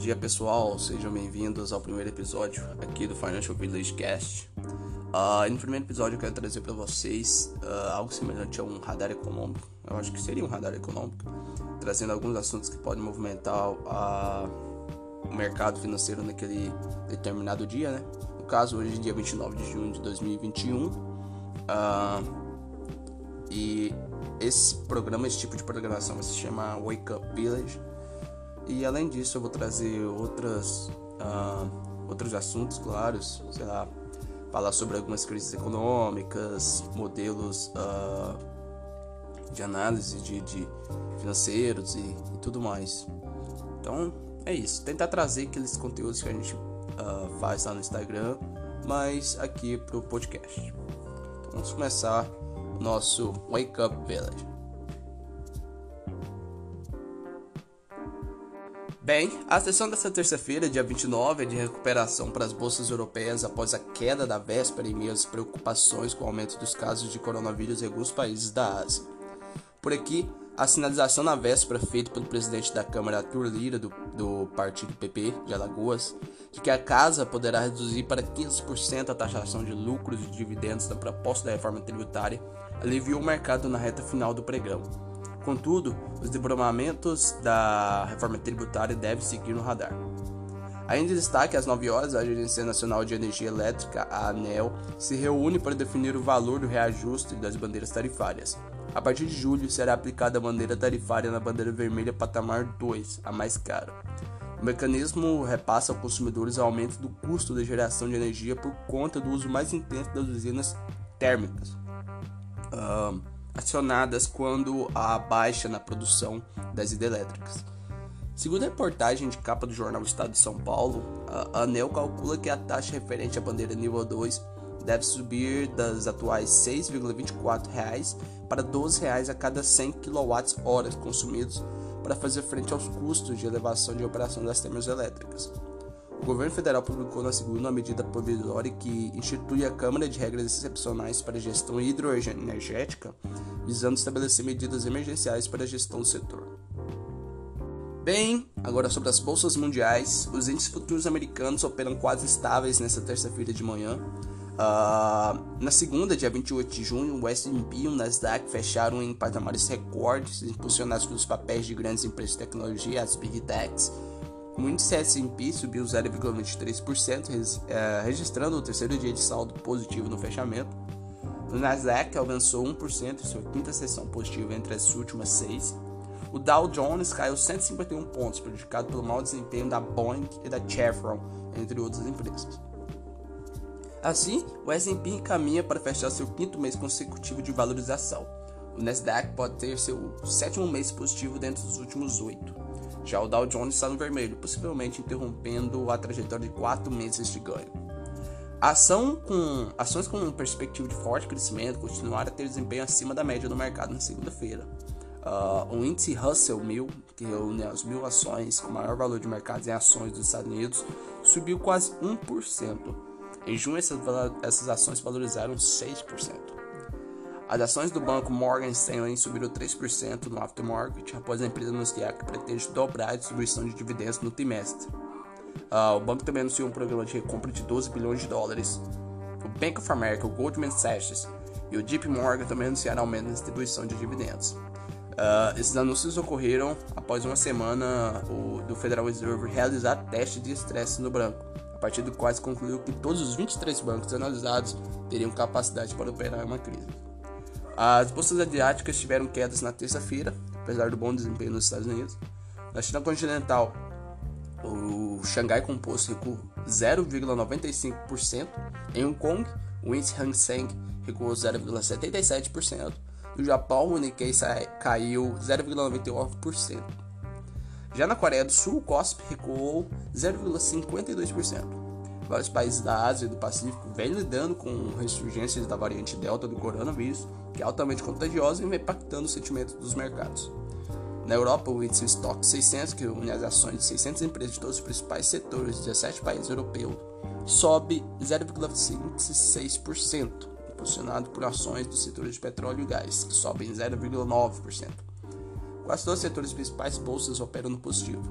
dia pessoal, sejam bem-vindos ao primeiro episódio aqui do Financial Village Cast. Uh, no primeiro episódio eu quero trazer para vocês uh, algo semelhante a um radar econômico, eu acho que seria um radar econômico, trazendo alguns assuntos que podem movimentar uh, o mercado financeiro naquele determinado dia, né? No caso, hoje dia 29 de junho de 2021. e esse programa, esse tipo de programação se chama Wake Up Village e além disso, eu vou trazer outras, uh, outros assuntos, claros, sei lá, falar sobre algumas crises econômicas, modelos uh, de análise de, de financeiros e, e, tudo mais. Então, é isso. Tentar trazer aqueles conteúdos que a gente uh, faz lá no Instagram, mas aqui pro podcast. Então, vamos começar nosso Wake Up Village. Bem, a sessão desta terça-feira, dia 29, é de recuperação para as bolsas europeias após a queda da véspera e meio preocupações com o aumento dos casos de coronavírus em alguns países da Ásia. Por aqui, a sinalização na véspera feita pelo presidente da Câmara Arthur Lira, do, do partido PP de Alagoas, de que a casa poderá reduzir para 15% a taxação de lucros e dividendos da proposta da reforma tributária, aliviou o mercado na reta final do pregão. Contudo, os desdobramentos da reforma tributária devem seguir no radar. Ainda destaque, às 9 horas, a Agência Nacional de Energia Elétrica, a ANEL, se reúne para definir o valor do reajuste das bandeiras tarifárias. A partir de julho, será aplicada a bandeira tarifária na bandeira vermelha patamar 2, a mais cara. O mecanismo repassa aos consumidores o aumento do custo de geração de energia por conta do uso mais intenso das usinas térmicas. Uh, acionadas quando há baixa na produção das hidrelétricas. Segundo a reportagem de capa do jornal Estado de São Paulo, a ANEL calcula que a taxa referente à bandeira nível 2 deve subir das atuais R$ 6,24 para R$ 12 a cada 100 kWh consumidos para fazer frente aos custos de elevação de operação das termoelétricas. O governo federal publicou na segunda uma medida provisória que institui a Câmara de Regras Excepcionais para a Gestão Hidroenergética, visando estabelecer medidas emergenciais para a gestão do setor. Bem, agora sobre as bolsas mundiais, os índices futuros americanos operam quase estáveis nesta terça-feira de manhã. Uh, na segunda, dia 28 de junho, o S&P e o Nasdaq fecharam em patamares recordes, impulsionados pelos papéis de grandes empresas de tecnologia, as Big Techs, o índice S&P subiu 0,23%, eh, registrando o terceiro dia de saldo positivo no fechamento. O Nasdaq avançou 1% em sua quinta sessão positiva entre as últimas seis. O Dow Jones caiu 151 pontos, prejudicado pelo mau desempenho da Boeing e da Chevron, entre outras empresas. Assim, o S&P encaminha para fechar seu quinto mês consecutivo de valorização. O Nasdaq pode ter seu sétimo mês positivo dentro dos últimos oito. Já o Dow Jones está no vermelho, possivelmente interrompendo a trajetória de quatro meses de ganho. Ação com, ações com perspectiva de forte crescimento continuaram a ter desempenho acima da média do mercado na segunda-feira. Uh, o índice Russell 1000, que reúne as mil ações com maior valor de mercado em ações dos Estados Unidos, subiu quase 1%. Em junho, essas, essas ações valorizaram 6%. As ações do banco Morgan Stanley subiram 3% no aftermarket após a empresa anunciar que pretende dobrar a distribuição de dividendos no trimestre. Uh, o banco também anunciou um programa de recompra de 12 bilhões de dólares. O Bank of America, o Goldman Sachs e o JP Morgan também anunciaram aumento na distribuição de dividendos. Uh, esses anúncios ocorreram após uma semana o, do Federal Reserve realizar testes de estresse no banco, a partir do qual concluiu que todos os 23 bancos analisados teriam capacidade para operar uma crise. As bolsas asiáticas tiveram quedas na terça-feira, apesar do bom desempenho nos Estados Unidos. Na China continental, o Xangai Composto recuou 0,95%. Em Hong Kong, o índice Hang Seng recuou 0,77%. No Japão, o Nikkei caiu 0,99%. Já na Coreia do Sul, o KOSP recuou 0,52%. Vários países da Ásia e do Pacífico vêm lidando com ressurgências da variante Delta do coronavírus, que é altamente contagiosa e vem impactando o sentimento dos mercados. Na Europa, o índice Stock 600, que une as ações de 600 empresas de todos os principais setores de 17 países europeus, sobe 0,56%, impulsionado por ações do setor de petróleo e gás, que sobem 0,9%. Quase todos os setores principais bolsas operam no positivo.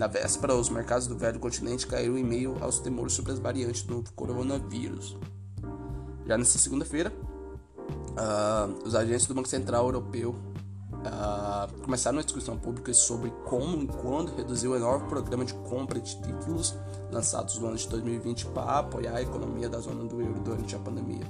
Na véspera, os mercados do velho continente caíram em meio aos temores sobre as variantes do coronavírus. Já nesta segunda-feira, uh, os agentes do Banco Central Europeu uh, começaram uma discussão pública sobre como e quando reduzir o enorme programa de compra de títulos lançados no ano de 2020 para apoiar a economia da zona do euro durante a pandemia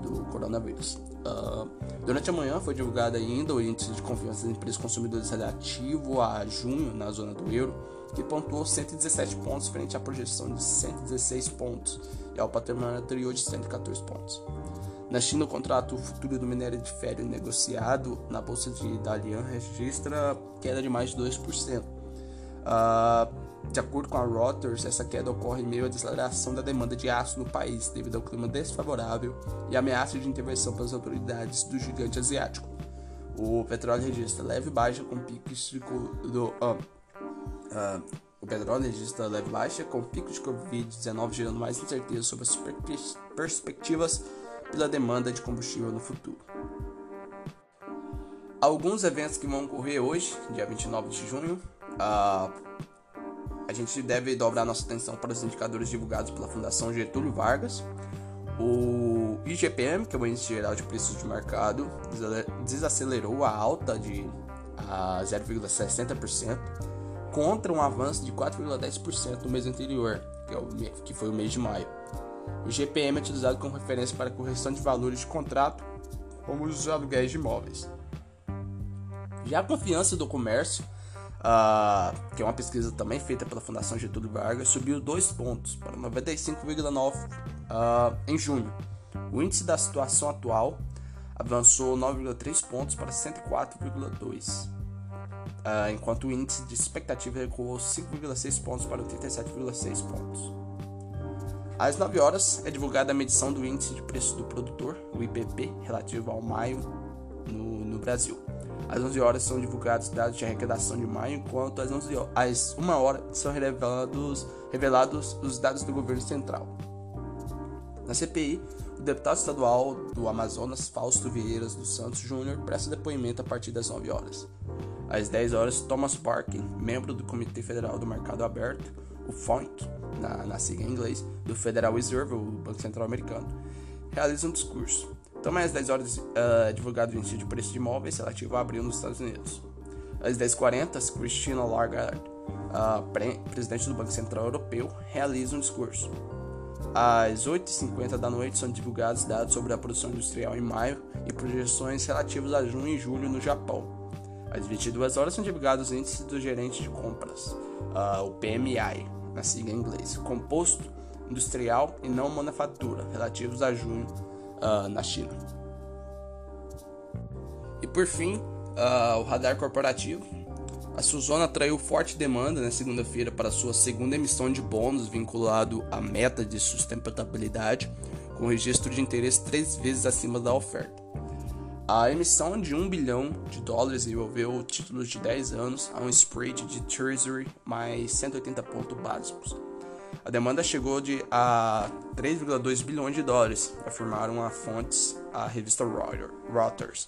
do coronavírus. Uh, durante a manhã foi divulgado ainda o índice de confiança das empresas consumidores relativo a junho na zona do euro, que pontuou 117 pontos frente à projeção de 116 pontos e ao patrimônio anterior de 114 pontos. Na China, o contrato futuro do minério de ferro negociado na bolsa de Dalian registra queda de mais de 2%. Uh, de acordo com a Reuters, essa queda ocorre em meio à desaceleração da demanda de aço no país, devido ao clima desfavorável e ameaça de intervenção pelas autoridades do gigante asiático. O petróleo registra leve baixa com picos de, do, uh, uh, o petróleo registra leve baixa com picos de Covid-19 gerando mais incerteza sobre as perspectivas pela demanda de combustível no futuro. Alguns eventos que vão ocorrer hoje, dia 29 de junho, uh, a gente deve dobrar nossa atenção para os indicadores divulgados pela Fundação Getúlio Vargas. O IGPM, que é o Índice Geral de Preços de Mercado, desacelerou a alta de 0,60% contra um avanço de 4,10% no mês anterior, que, é que foi o mês de maio. O IGPM é utilizado como referência para correção de valores de contrato, como os aluguéis de imóveis. Já a confiança do comércio uh, que é uma pesquisa também feita pela Fundação Getúlio Vargas, subiu 2 pontos para 95,9 uh, ah, em junho. O índice da situação atual avançou 9,3 pontos para 104,2, ah, enquanto o índice de expectativa recuou 5,6 pontos para 87,6 pontos. Às 9 horas é divulgada a medição do índice de preço do produtor, o IPP, relativo ao maio no, no Brasil. Às 11 horas são divulgados dados de arrecadação de maio, enquanto às, 11 horas, às 1 hora são revelados, revelados os dados do governo central. Na CPI, o deputado estadual do Amazonas, Fausto Vieiras dos Santos Júnior, presta depoimento a partir das 9 horas. Às 10 horas, Thomas Parkin, membro do Comitê Federal do Mercado Aberto, o FONC, na, na sigla em inglês, do Federal Reserve, o Banco Central Americano, realiza um discurso. Também às 10 horas uh, divulgado o índice de preço de imóveis relativo a abril nos Estados Unidos. Às 10h40, Christina Lagarde, uh, pre presidente do Banco Central Europeu, realiza um discurso. Às 8h50 da noite são divulgados dados sobre a produção industrial em maio e projeções relativas a junho e julho no Japão. Às 22 horas são divulgados os índices do gerente de compras, uh, o PMI, na sigla em inglês, composto industrial e não manufatura, relativos a junho uh, na China. E por fim, uh, o radar corporativo. A Suzona atraiu forte demanda na segunda-feira para sua segunda emissão de bônus vinculado à meta de sustentabilidade, com registro de interesse três vezes acima da oferta. A emissão de 1 bilhão de dólares envolveu títulos de 10 anos a um spread de Treasury mais 180 pontos básicos. A demanda chegou de a 3,2 bilhões de dólares, afirmaram a fontes a revista Reuters.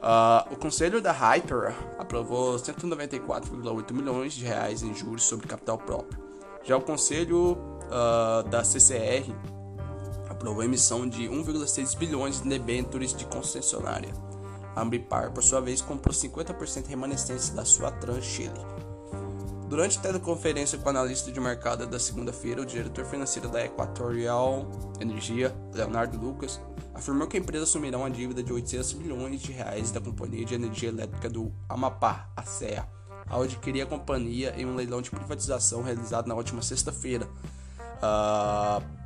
Uh, o conselho da Hyper aprovou 194,8 milhões de reais em juros sobre capital próprio. Já o conselho uh, da CCR aprovou a emissão de 1,6 bilhões de debêntures de concessionária. A Ambipar, por sua vez, comprou 50% remanescente da sua Trans Chile. Durante a teleconferência com o analista de mercado da segunda-feira, o diretor financeiro da Equatorial Energia, Leonardo Lucas, afirmou que a empresa assumirá uma dívida de 800 milhões de reais da Companhia de Energia Elétrica do Amapá, a CEA, ao adquirir a companhia em um leilão de privatização realizado na última sexta-feira. Uh,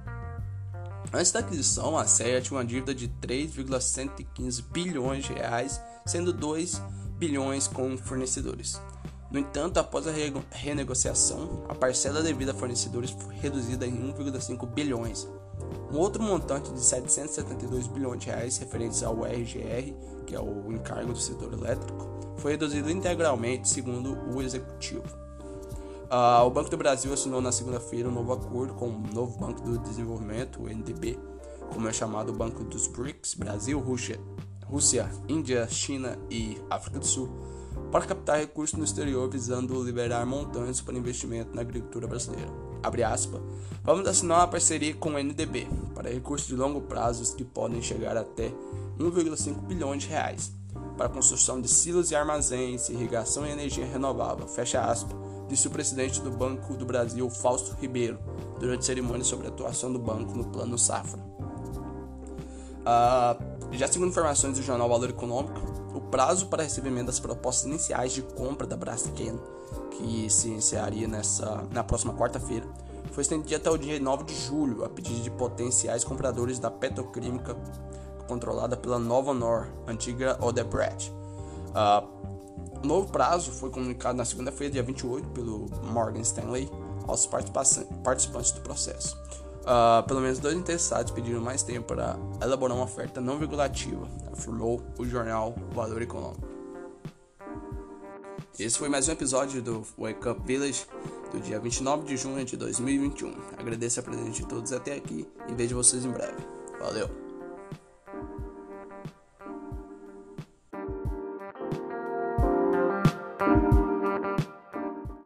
antes da aquisição, a CEA tinha uma dívida de 3,115 bilhões de reais, sendo 2 bilhões com fornecedores. No entanto, após a renegociação, a parcela devida a fornecedores foi reduzida em 1,5 bilhões. Um outro montante de 772 bilhões de reais referentes ao RGR, que é o encargo do setor elétrico, foi reduzido integralmente, segundo o executivo. Uh, o Banco do Brasil assinou na segunda-feira um novo acordo com o novo Banco do Desenvolvimento, o NDB, como é chamado o Banco dos BRICS, Brasil, Rússia, Rússia, Índia, China e África do Sul, para captar recursos no exterior visando liberar montantes para investimento na agricultura brasileira. Abre. Vamos assinar uma parceria com o NDB para recursos de longo prazo que podem chegar até 1,5 bilhões de reais para construção de silos e armazéns, irrigação e energia renovável. Fecha aspas, disse o presidente do Banco do Brasil, Fausto Ribeiro, durante cerimônia sobre a atuação do banco no Plano Safra. Uh, já segundo informações do jornal Valor Econômico, o prazo para recebimento das propostas iniciais de compra da Braskem, que se iniciaria nessa, na próxima quarta-feira, foi estendido até o dia 9 de julho, a pedido de potenciais compradores da petroquímica controlada pela Nova Nor, antiga Odebrecht. Uh, o novo prazo foi comunicado na segunda-feira, dia 28, pelo Morgan Stanley aos participantes do processo. Uh, pelo menos dois interessados pediram mais tempo para elaborar uma oferta não vinculativa, afirmou o jornal Valor Econômico. Esse foi mais um episódio do Wake Up Village do dia 29 de junho de 2021. Agradeço a presença de todos até aqui e vejo vocês em breve. Valeu!